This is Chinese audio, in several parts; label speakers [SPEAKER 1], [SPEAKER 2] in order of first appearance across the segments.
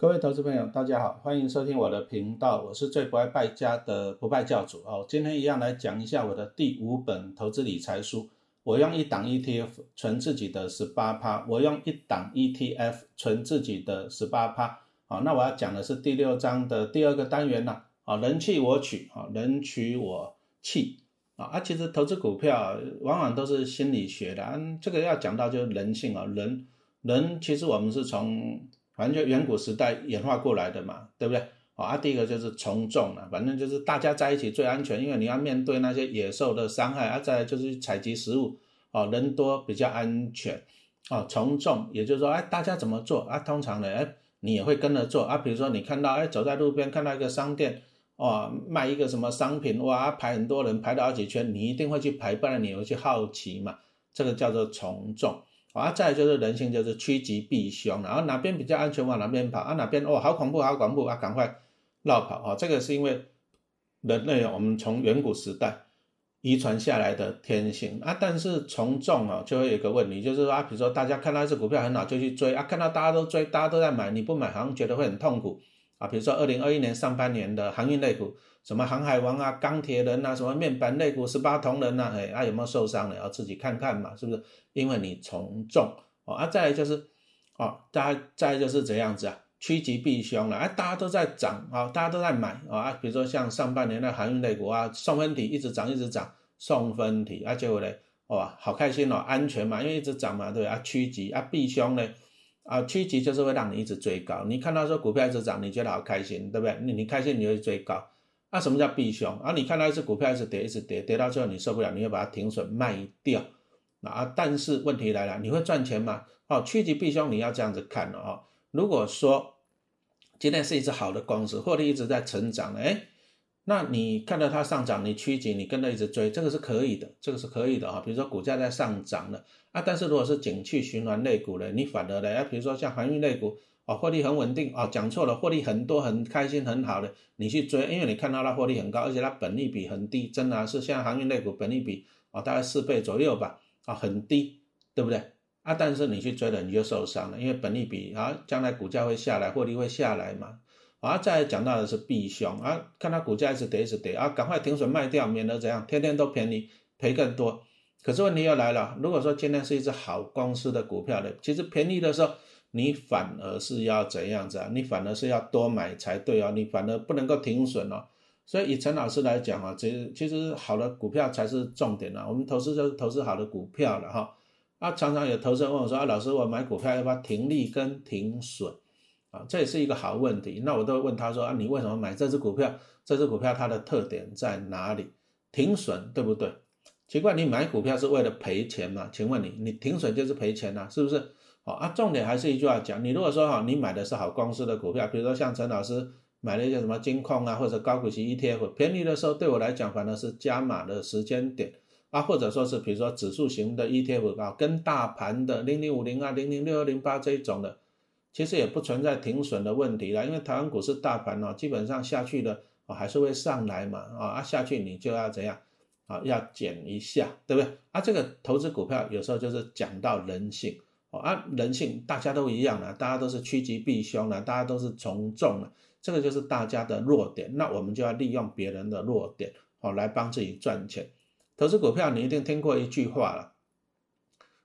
[SPEAKER 1] 各位投资朋友，大家好，欢迎收听我的频道，我是最不爱败家的不败教主哦。今天一样来讲一下我的第五本投资理财书。我用一档 ETF 存自己的十八趴，我用一档 ETF 存自己的十八趴。好，那我要讲的是第六章的第二个单元呐。啊，人气我取，啊，人取我弃。啊，啊，其实投资股票往往都是心理学的，嗯，这个要讲到就是人性啊，人，人其实我们是从。反正就远古时代演化过来的嘛，对不对？啊，第一个就是从众了，反正就是大家在一起最安全，因为你要面对那些野兽的伤害啊。再就是采集食物，啊，人多比较安全，啊，从众，也就是说，哎，大家怎么做啊？通常呢，哎，你也会跟着做啊。比如说你看到，哎，走在路边看到一个商店，哦，卖一个什么商品，哇，排很多人排了好几圈，你一定会去排，不然你会去好奇嘛。这个叫做从众。啊，再就是人性，就是趋吉避凶，然后哪边比较安全往哪边跑啊，哪边哦好恐怖好恐怖啊，赶快绕跑啊！这个是因为人类我们从远古时代遗传下来的天性啊。但是从众啊，就会有一个问题，就是说啊，比如说大家看到一只股票很好就去追啊，看到大家都追，大家都在买，你不买好像觉得会很痛苦啊。比如说二零二一年上半年的航运类股，什么航海王啊、钢铁人啊、什么面板类股、十八铜人呐，哎啊有没有受伤的？要自己看看嘛，是不是？因为你从众哦，啊，再来就是，哦，大家再就是这样子啊，趋吉避凶了，哎，大家都在涨啊，大家都在买啊，比如说像上半年的航运类股啊，送分题一直涨一直涨，送分题啊，结果呢，哇，好开心哦，安全嘛，因为一直涨嘛，对啊，趋吉啊，避凶呢，啊，趋吉就是会让你一直追高，你看到说股票一直涨，你觉得好开心，对不对？你你开心你就追高，那什么叫避凶？啊，你看到一只股票一直跌一直跌，跌到最后你受不了，你会把它停损卖掉。啊，但是问题来了，你会赚钱吗？哦，趋吉避凶，你要这样子看了哦。如果说今天是一只好的公司，获利一直在成长，哎，那你看到它上涨，你趋紧，你跟着一直追，这个是可以的，这个是可以的哈。比如说股价在上涨了啊，但是如果是景气循环类股呢，你反而呢，啊，比如说像航运类股，啊，获利很稳定，啊，讲错了，获利很多，很开心，很好的，你去追，因为你看到它获利很高，而且它本利比很低，真的是像航运类股本利比啊，大概四倍左右吧。啊，很低，对不对？啊，但是你去追了，你就受伤了，因为本利比啊，将来股价会下来，获利会下来嘛。啊，再讲到的是避凶啊，看它股价一直跌，一直跌啊，赶快停损卖掉，免得怎样，天天都便宜，赔更多。可是问题又来了，如果说今天是一只好公司的股票的，其实便宜的时候，你反而是要怎样子啊？你反而是要多买才对哦，你反而不能够停损哦。所以以陈老师来讲啊，其实其实好的股票才是重点啊。我们投资就是投资好的股票了哈。啊，常常有投资人问我说：“啊，老师，我买股票要不要停利跟停损？”这也是一个好问题。那我都会问他说：“啊，你为什么买这只股票？这只股票它的特点在哪里？停损对不对？奇怪，你买股票是为了赔钱吗？请问你，你停损就是赔钱呐，是不是？好啊，重点还是一句话讲，你如果说哈，你买的是好公司的股票，比如说像陈老师。买了一些什么金矿啊，或者高股息 ETF，便宜的时候对我来讲反而是加码的时间点啊，或者说是比如说指数型的 ETF 啊，跟大盘的零零五零啊、零零六二零八这一种的，其实也不存在停损的问题了，因为台湾股市大盘哦，基本上下去的啊还是会上来嘛啊，啊下去你就要怎样啊，要减一下，对不对？啊，这个投资股票有时候就是讲到人性，啊人性大家都一样的，大家都是趋吉避凶的，大家都是从众的。这个就是大家的弱点，那我们就要利用别人的弱点，哦，来帮自己赚钱。投资股票，你一定听过一句话了，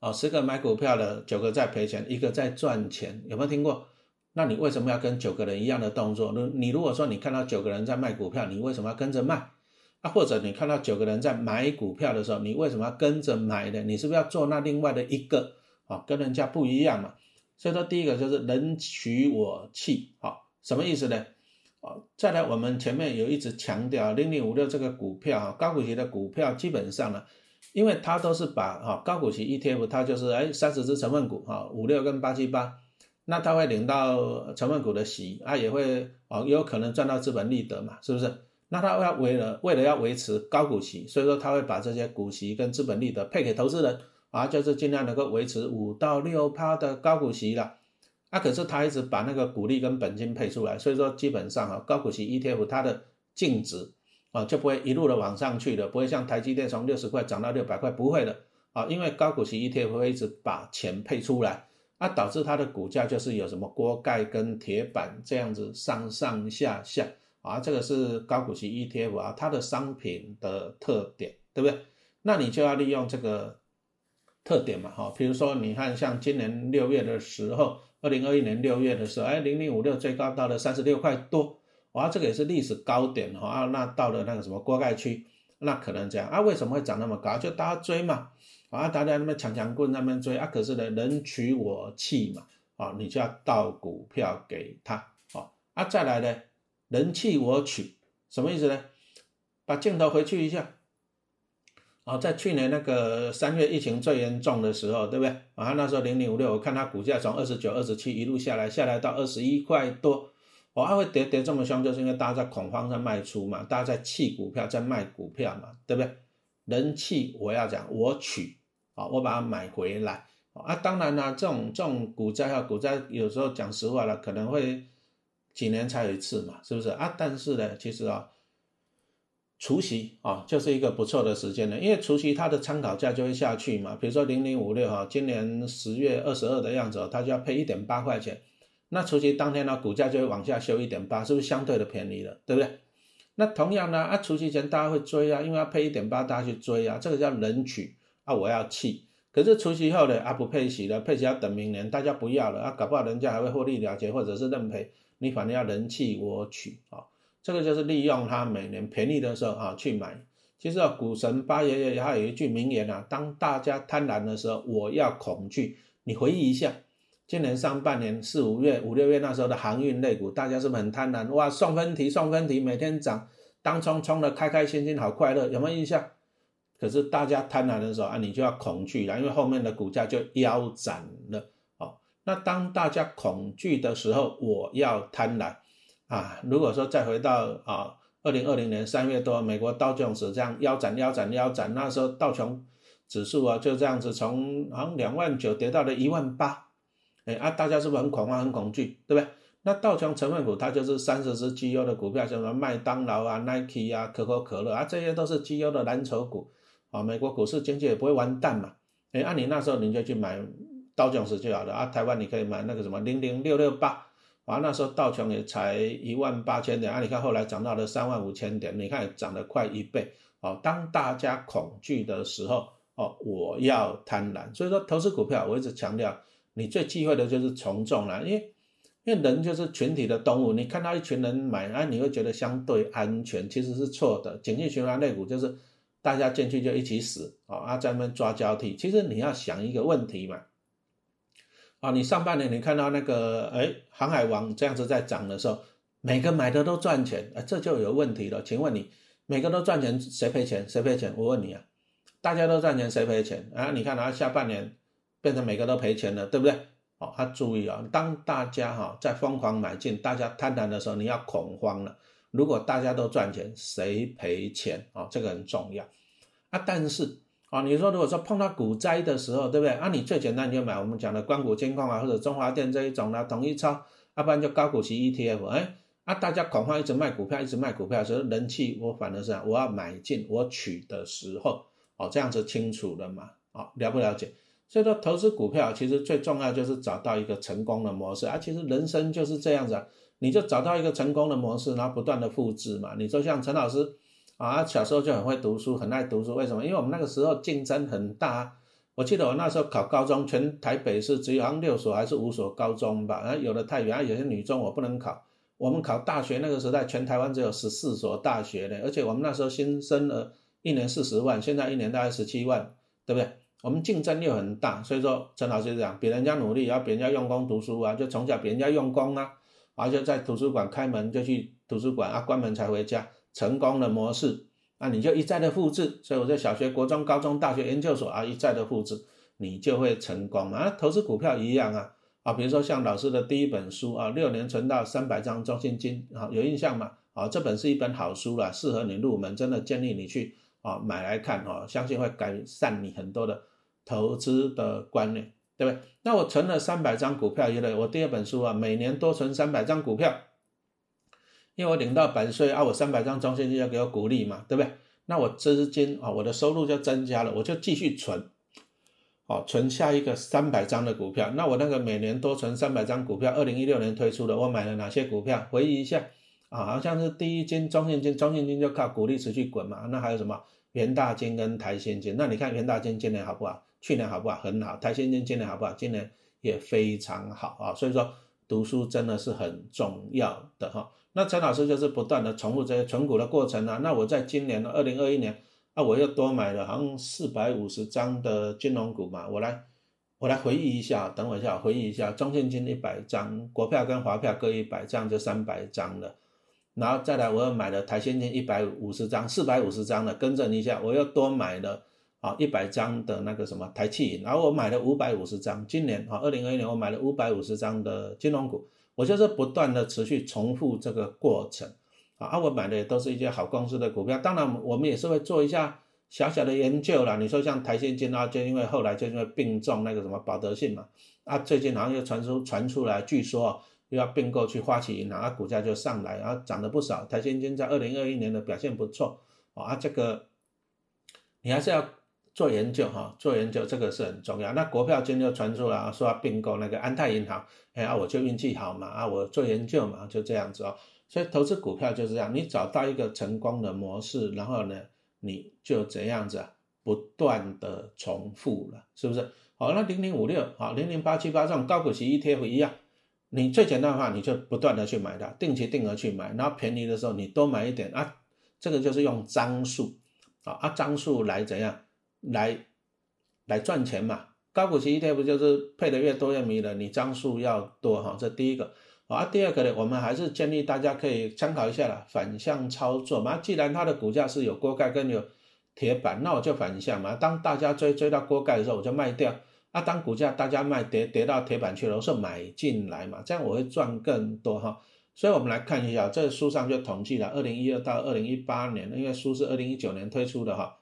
[SPEAKER 1] 哦，十个买股票的，九个在赔钱，一个在赚钱，有没有听过？那你为什么要跟九个人一样的动作？你你如果说你看到九个人在卖股票，你为什么要跟着卖？啊，或者你看到九个人在买股票的时候，你为什么要跟着买的？你是不是要做那另外的一个？啊，跟人家不一样嘛。所以说，第一个就是人取我弃，好。什么意思呢？啊，再来，我们前面有一直强调零零五六这个股票哈，高股息的股票基本上呢，因为它都是把哈高股息 ETF，它就是哎三十只成分股哈五六跟八七八，那它会领到成分股的息啊，也会啊有可能赚到资本利得嘛，是不是？那它要为了为了要维持高股息，所以说它会把这些股息跟资本利得配给投资人啊，就是尽量能够维持五到六趴的高股息了。那可是他一直把那个股利跟本金配出来，所以说基本上啊，高股息 ETF 它的净值啊就不会一路的往上去的，不会像台积电从六十块涨到六百块，不会的啊，因为高股息 ETF 会一直把钱配出来啊，导致它的股价就是有什么锅盖跟铁板这样子上上下下啊，这个是高股息 ETF 啊，它的商品的特点，对不对？那你就要利用这个特点嘛，哈，比如说你看像今年六月的时候，二零二一年六月的时候，哎，零零五六最高到了三十六块多，哇，这个也是历史高点哈，啊，那到了那个什么锅盖区，那可能这样啊，为什么会涨那么高？就大家追嘛。啊，大家那边抢抢棍那边追啊，可是呢，人取我弃嘛，啊，你就要倒股票给他，啊，啊，再来呢，人弃我取，什么意思呢？把镜头回去一下，啊，在去年那个三月疫情最严重的时候，对不对？啊，那时候零零五六，我看它股价从二十九、二十七一路下来，下来到二十一块多，哇，会跌跌这么凶，就是因为大家在恐慌在卖出嘛，大家在弃股票，在卖股票嘛，对不对？人气我要讲，我取啊，我把它买回来啊。当然啦，这种这种股灾啊，股灾有时候讲实话了，可能会几年才有一次嘛，是不是啊？但是呢，其实啊，除夕啊，就是一个不错的时间了，因为除夕它的参考价就会下去嘛。比如说零零五六哈，今年十月二十二的样子，它就要配一点八块钱，那除夕当天呢，股价就会往下修一点八，是不是相对的便宜了，对不对？那同样呢，啊，除夕前大家会追啊，因为要配一点八，大家去追啊，这个叫人取啊，我要弃。可是除夕后呢，啊不配息了，配息要等明年，大家不要了啊，搞不好人家还会获利了结，或者是认赔，你反正要人弃我取啊，这个就是利用它每年便宜的时候啊去买。其实啊，股神八爷爷他有一句名言啊，当大家贪婪的时候，我要恐惧。你回忆一下。今年上半年四五月五六月那时候的航运类股，大家是不是很贪婪？哇，送分题送分题，每天涨，当冲冲的开开心心，好快乐，有没有印象？可是大家贪婪的时候啊，你就要恐惧了，因为后面的股价就腰斩了。哦，那当大家恐惧的时候，我要贪婪啊！如果说再回到啊，二零二零年三月多，美国道琼斯这样腰斩腰斩腰斩，那时候道琼指数啊就这样子从好像两万九跌到了一万八。哎啊，大家是不是很恐慌、很恐惧，对不对？那道琼成分股它就是三十只绩优的股票，像什么麦当劳啊、Nike 啊、可口可乐啊，这些都是绩优的蓝筹股啊。美国股市经济也不会完蛋嘛。哎，按你那时候你就去买道琼斯就好了啊。台湾你可以买那个什么零零六六八啊，那时候道琼也才一万八千点啊，你看后来涨到了三万五千点，你看涨了快一倍哦。当大家恐惧的时候哦，我要贪婪，所以说投资股票我一直强调。你最忌讳的就是从众了，因为因为人就是群体的动物，你看到一群人买啊，你会觉得相对安全，其实是错的。景气循环类股就是大家进去就一起死啊，啊在那边抓交替。其实你要想一个问题嘛，啊，你上半年你看到那个哎航海王这样子在涨的时候，每个买的都赚钱，啊，这就有问题了。请问你每个都赚钱，谁赔钱？谁赔钱？我问你啊，大家都赚钱，谁赔钱？啊，你看啊下半年。变成每个都赔钱了，对不对？哦，他注意啊，当大家哈在疯狂买进，大家贪婪的时候，你要恐慌了。如果大家都赚钱，谁赔钱啊？这个很重要啊。但是啊，你说如果说碰到股灾的时候，对不对？啊，你最简单就买我们讲的光谷金控啊，或者中华电这一种啦，统一超，要不然就高股息 ETF。哎，啊，大家恐慌一直卖股票，一直卖股票，所以人气我反而是我要买进我取的时候，哦，这样子清楚了嘛？哦，了不了解？所以说，投资股票其实最重要就是找到一个成功的模式啊。其实人生就是这样子啊，你就找到一个成功的模式，然后不断的复制嘛。你说像陈老师啊，小时候就很会读书，很爱读书，为什么？因为我们那个时候竞争很大。我记得我那时候考高中，全台北市只有六所还是五所高中吧，然后有的太远，有些女中我不能考。我们考大学那个时代，全台湾只有十四所大学呢，而且我们那时候新生儿一年四十万，现在一年大概十七万，对不对？我们竞争又很大，所以说陈老师这样，比人家努力，要比人家用功读书啊，就从小比人家用功啊，而且在图书馆开门就去图书馆啊，关门才回家，成功的模式，那你就一再的复制。所以我在小学、国中、高中、大学、研究所啊，一再的复制，你就会成功啊。投资股票一样啊，啊，比如说像老师的第一本书啊，六年存到三百张中信金，啊，有印象吗？啊，这本是一本好书了，适合你入门，真的建议你去啊买来看啊，相信会改善你很多的。投资的观念，对不对？那我存了三百张股票，因为我第二本书啊，每年多存三百张股票，因为我领到版税啊，我三百张中信金要给我鼓励嘛，对不对？那我资金啊，我的收入就增加了，我就继续存。哦，存下一个三百张的股票。那我那个每年多存三百张股票，二零一六年推出的，我买了哪些股票？回忆一下啊，好像是第一金、中信金，中信金就靠股利持续滚嘛。那还有什么元大金跟台新金？那你看元大金今年好不好？去年好不好？很好。台新金今年好不好？今年也非常好啊。所以说读书真的是很重要的哈。那陈老师就是不断的重复这些存股的过程啊。那我在今年的二零二一年。那我又多买了好像四百五十张的金融股嘛，我来我来回忆一下，等我一下回忆一下，中信金一百张，国票跟华票各一百张，就三百张了。然后再来，我又买了台现金一百五十张，四百五十张的，更正一下，我又多买了啊一百张的那个什么台气，然后我买了五百五十张，今年啊二零二一年我买了五百五十张的金融股，我就是不断的持续重复这个过程。啊，我买的也都是一些好公司的股票，当然我们也是会做一下小小的研究啦。你说像台积金啊，就因为后来就因为并重那个什么保德信嘛，啊，最近好像又传出传出来，据说又要并购去花旗银行，啊，股价就上来，然后涨了不少。台积金在二零二一年的表现不错，啊，这个你还是要做研究哈，做研究这个是很重要。那国票今天又传出来说要并购那个安泰银行，哎啊，我就运气好嘛，啊，我做研究嘛，就这样子哦。所以投资股票就是这样，你找到一个成功的模式，然后呢，你就这样子不断的重复了，是不是？好，那零零五六好，零零八七八这种高股息 ETF 一样，你最简单的话，你就不断的去买它，定期定额去买，然后便宜的时候你多买一点啊，这个就是用张数啊啊张数来怎样来来赚钱嘛？高股息 ETF 就是配的越多越迷人，你张数要多哈，这第一个。啊，第二个呢，我们还是建议大家可以参考一下了，反向操作嘛。既然它的股价是有锅盖跟有铁板，那我就反向嘛。当大家追追到锅盖的时候，我就卖掉；啊，当股价大家卖跌跌到铁板去了，我是买进来嘛，这样我会赚更多哈。所以我们来看一下，这书上就统计了二零一二到二零一八年，因为书是二零一九年推出的哈。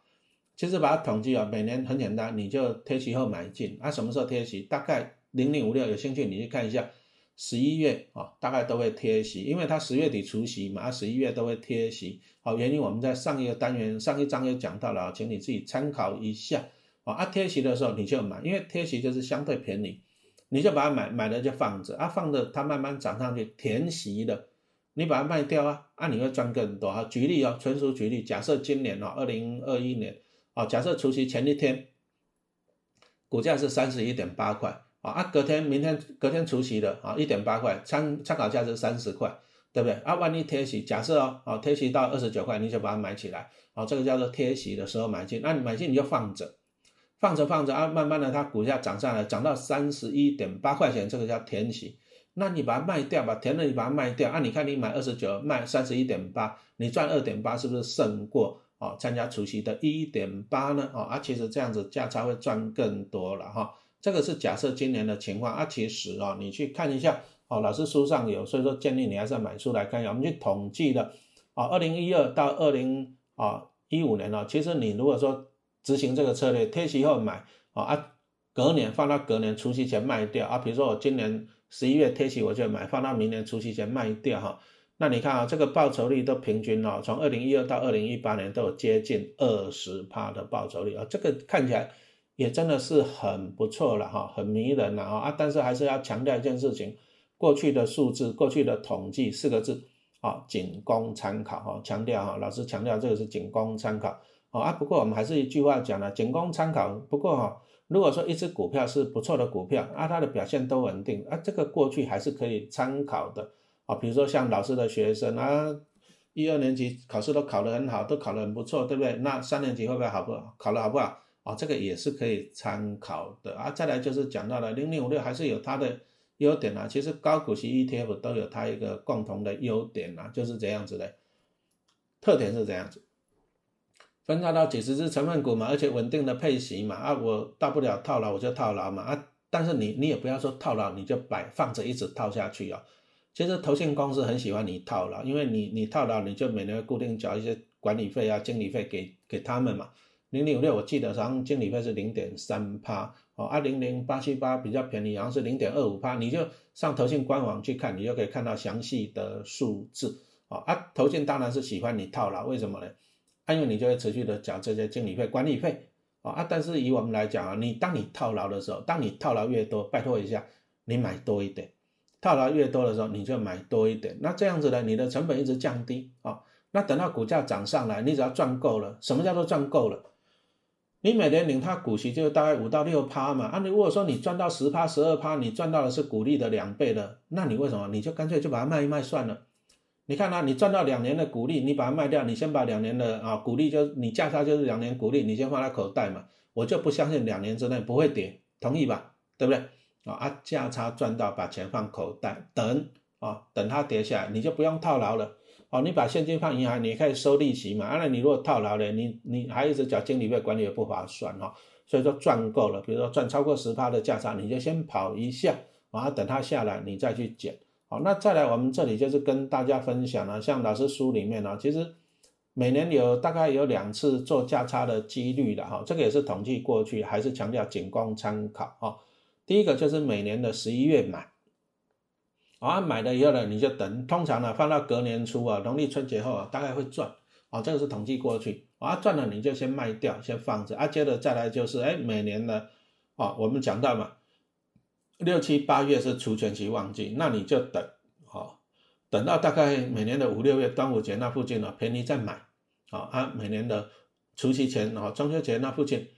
[SPEAKER 1] 其实把它统计啊，每年很简单，你就贴息后买进啊，什么时候贴息？大概零零五六，有兴趣你去看一下。十一月啊，大概都会贴息，因为它十月底除息嘛，十一月都会贴息。好，原因我们在上一个单元、上一章也讲到了，请你自己参考一下。啊，贴息的时候你就买，因为贴息就是相对便宜，你就把它买买了就放着啊，放着它慢慢涨上去，填息的，你把它卖掉啊，啊，你会赚更多啊。举例哦，纯属举例，假设今年哦，二零二一年啊，假设除夕前一天，股价是三十一点八块。啊，啊隔天、明天、隔天除夕的啊，一点八块，参参考价值三十块，对不对？啊，万一贴息，假设哦，啊，贴息到二十九块，你就把它买起来，啊，这个叫做贴息的时候买进，那你买进你就放着，放着放着啊，慢慢的它股价涨上来，涨到三十一点八块钱，这个叫填息，那你把它卖掉吧，填了你把它卖掉，啊，你看你买二十九，卖三十一点八，你赚二点八，是不是胜过啊参加除息的一点八呢？啊，啊，其实这样子价差会赚更多了哈。这个是假设今年的情况啊，其实啊，你去看一下哦，老师书上有，所以说建议你还是要买书来看一下。我们去统计的啊，二零一二到二零啊一五年呢，其实你如果说执行这个策略，贴息后买啊啊，隔年放到隔年除夕前卖掉啊，比如说我今年十一月贴息我就买，放到明年除夕前卖掉哈，那你看啊，这个报酬率都平均哦，从二零一二到二零一八年都有接近二十趴的报酬率啊，这个看起来。也真的是很不错了哈，很迷人了啊啊！但是还是要强调一件事情，过去的数字、过去的统计四个字啊，仅供参考哈。强调哈，老师强调这个是仅供参考啊。不过我们还是一句话讲了，仅供参考。不过哈，如果说一只股票是不错的股票啊，它的表现都稳定啊，这个过去还是可以参考的啊。比如说像老师的学生啊，一二年级考试都考得很好，都考得很不错，对不对？那三年级会不会好不好？考得好不好？啊，这个也是可以参考的啊。再来就是讲到了零零五六，还是有它的优点啊。其实高股息 ETF 都有它一个共同的优点啊，就是这样子的，特点是这样子，分拆到几十只成分股嘛，而且稳定的配息嘛啊，我大不了套牢我就套牢嘛啊。但是你你也不要说套牢你就摆放着一直套下去啊。其实投信公司很喜欢你套牢，因为你你套牢你就每年固定缴一些管理费啊、经理费给给他们嘛。零零五六，我记得好像经理费是零点三趴，哦，二零零八七八比较便宜，好像是零点二五趴，你就上投信官网去看，你就可以看到详细的数字，哦，啊，投信当然是喜欢你套牢，为什么呢？因为你就会持续的缴这些经理费、管理费，啊啊，但是以我们来讲啊，你当你套牢的时候，当你套牢越多，拜托一下，你买多一点，套牢越多的时候，你就买多一点，那这样子呢，你的成本一直降低。啊，那等到股价涨上来，你只要赚够了，什么叫做赚够了？你每年领它股息就大概五到六趴嘛，啊，你如果说你赚到十趴、十二趴，你赚到的是股利的两倍的，那你为什么？你就干脆就把它卖一卖算了？你看啊，你赚到两年的股利，你把它卖掉，你先把两年的啊股利就你价差就是两年股利，你先放在口袋嘛，我就不相信两年之内不会跌，同意吧？对不对？啊啊，价差赚到把钱放口袋，等啊等它跌下来，你就不用套牢了。哦，你把现金放银行，你可以收利息嘛？那你如果套牢了，你你还一直缴经理费，管理也不划算哈。所以说赚够了，比如说赚超过十趴的价差，你就先跑一下，然后等它下来，你再去减。好，那再来我们这里就是跟大家分享了，像老师书里面呢，其实每年有大概有两次做价差的几率的哈，这个也是统计过去，还是强调仅供参考啊。第一个就是每年的十一月买。啊，买了以后呢，你就等，通常呢放到隔年初啊，农历春节后啊，大概会赚。啊，这个是统计过去。啊，赚了你就先卖掉，先放着。啊，接着再来就是，哎，每年呢，啊，我们讲到嘛，六七八月是除权期旺季，那你就等，啊，等到大概每年的五六月端午节那附近呢，便宜再买。啊，啊，每年的除夕前啊，中秋节那附近。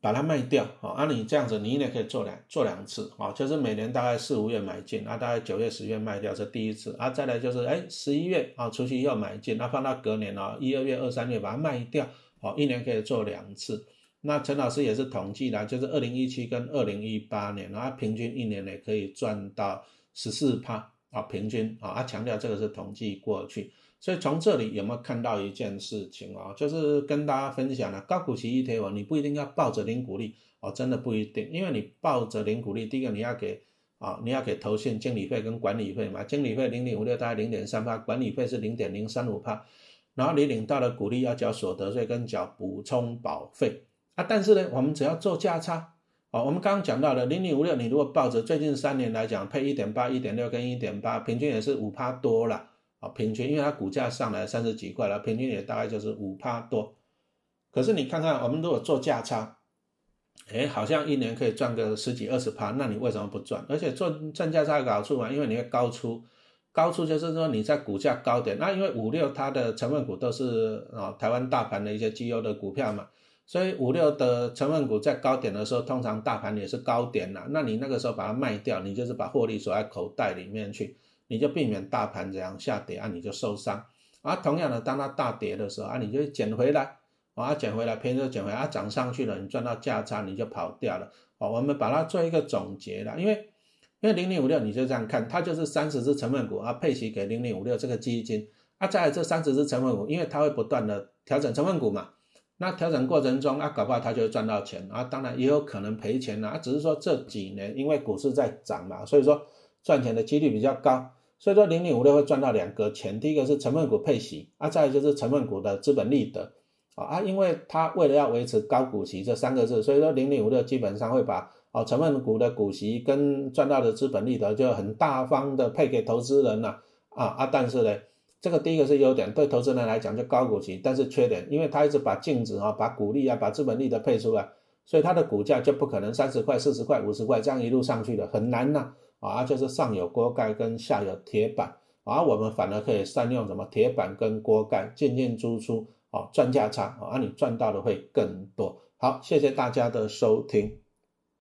[SPEAKER 1] 把它卖掉，啊，你这样子，你一年可以做两做两次，啊，就是每年大概四五月买进，啊，大概九月十月卖掉，是第一次，啊，再来就是哎十一月啊，除夕又买进，那放到隔年啊，一二月、二三月把它卖掉，好，一年可以做两次。那陈老师也是统计的，就是二零一七跟二零一八年，啊，平均一年呢可以赚到十四帕，啊，平均啊，啊，强调这个是统计过去。所以从这里有没有看到一件事情啊？就是跟大家分享了高股息 ETF，你不一定要抱着零股利哦，真的不一定，因为你抱着零股利，第一个你要给啊，你要给投信经理费跟管理费嘛，经理费零点五六大概零点三八，管理费是零点零三五帕，然后你领到的股利要缴所得税跟缴补充保费啊。但是呢，我们只要做价差哦，我们刚刚讲到的零点五六，你如果抱着最近三年来讲配一点八、一点六跟一点八，平均也是五帕多了。平均，因为它股价上来三十几块了，平均也大概就是五趴多。可是你看看，我们如果做价差，哎，好像一年可以赚个十几二十趴，那你为什么不赚？而且做赚价差有好处嘛，因为你会高出，高出就是说你在股价高点，那因为五六它的成分股都是啊台湾大盘的一些绩优的股票嘛，所以五六的成分股在高点的时候，通常大盘也是高点啦，那你那个时候把它卖掉，你就是把获利锁在口袋里面去。你就避免大盘这样下跌啊，你就受伤啊。同样的，当它大跌的时候啊，你就捡回来啊，捡回来，便宜就捡回来啊，涨上去了，你赚到价差，你就跑掉了。哦，我们把它做一个总结了，因为因为零零五六你就这样看，它就是三十只成分股啊，配齐给零零五六这个基金啊，在这三十只成分股，因为它会不断的调整成分股嘛，那调整过程中啊，搞不好它就会赚到钱啊，当然也有可能赔钱啊，只是说这几年因为股市在涨嘛，所以说。赚钱的几率比较高，所以说零零五六会赚到两个钱，第一个是成分股配息啊，再就是成分股的资本利得啊啊，因为它为了要维持高股息这三个字，所以说零零五六基本上会把哦成分股的股息跟赚到的资本利得就很大方的配给投资人了啊啊，但是呢，这个第一个是优点，对投资人来讲就高股息，但是缺点，因为他一直把净值啊、把股利啊、把资本利得配出来，所以它的股价就不可能三十块、四十块、五十块这样一路上去的，很难呐。啊，就是上有锅盖跟下有铁板，啊，我们反而可以善用什么铁板跟锅盖进进出出，啊，赚价差，啊，你赚到的会更多。好，谢谢大家的收听。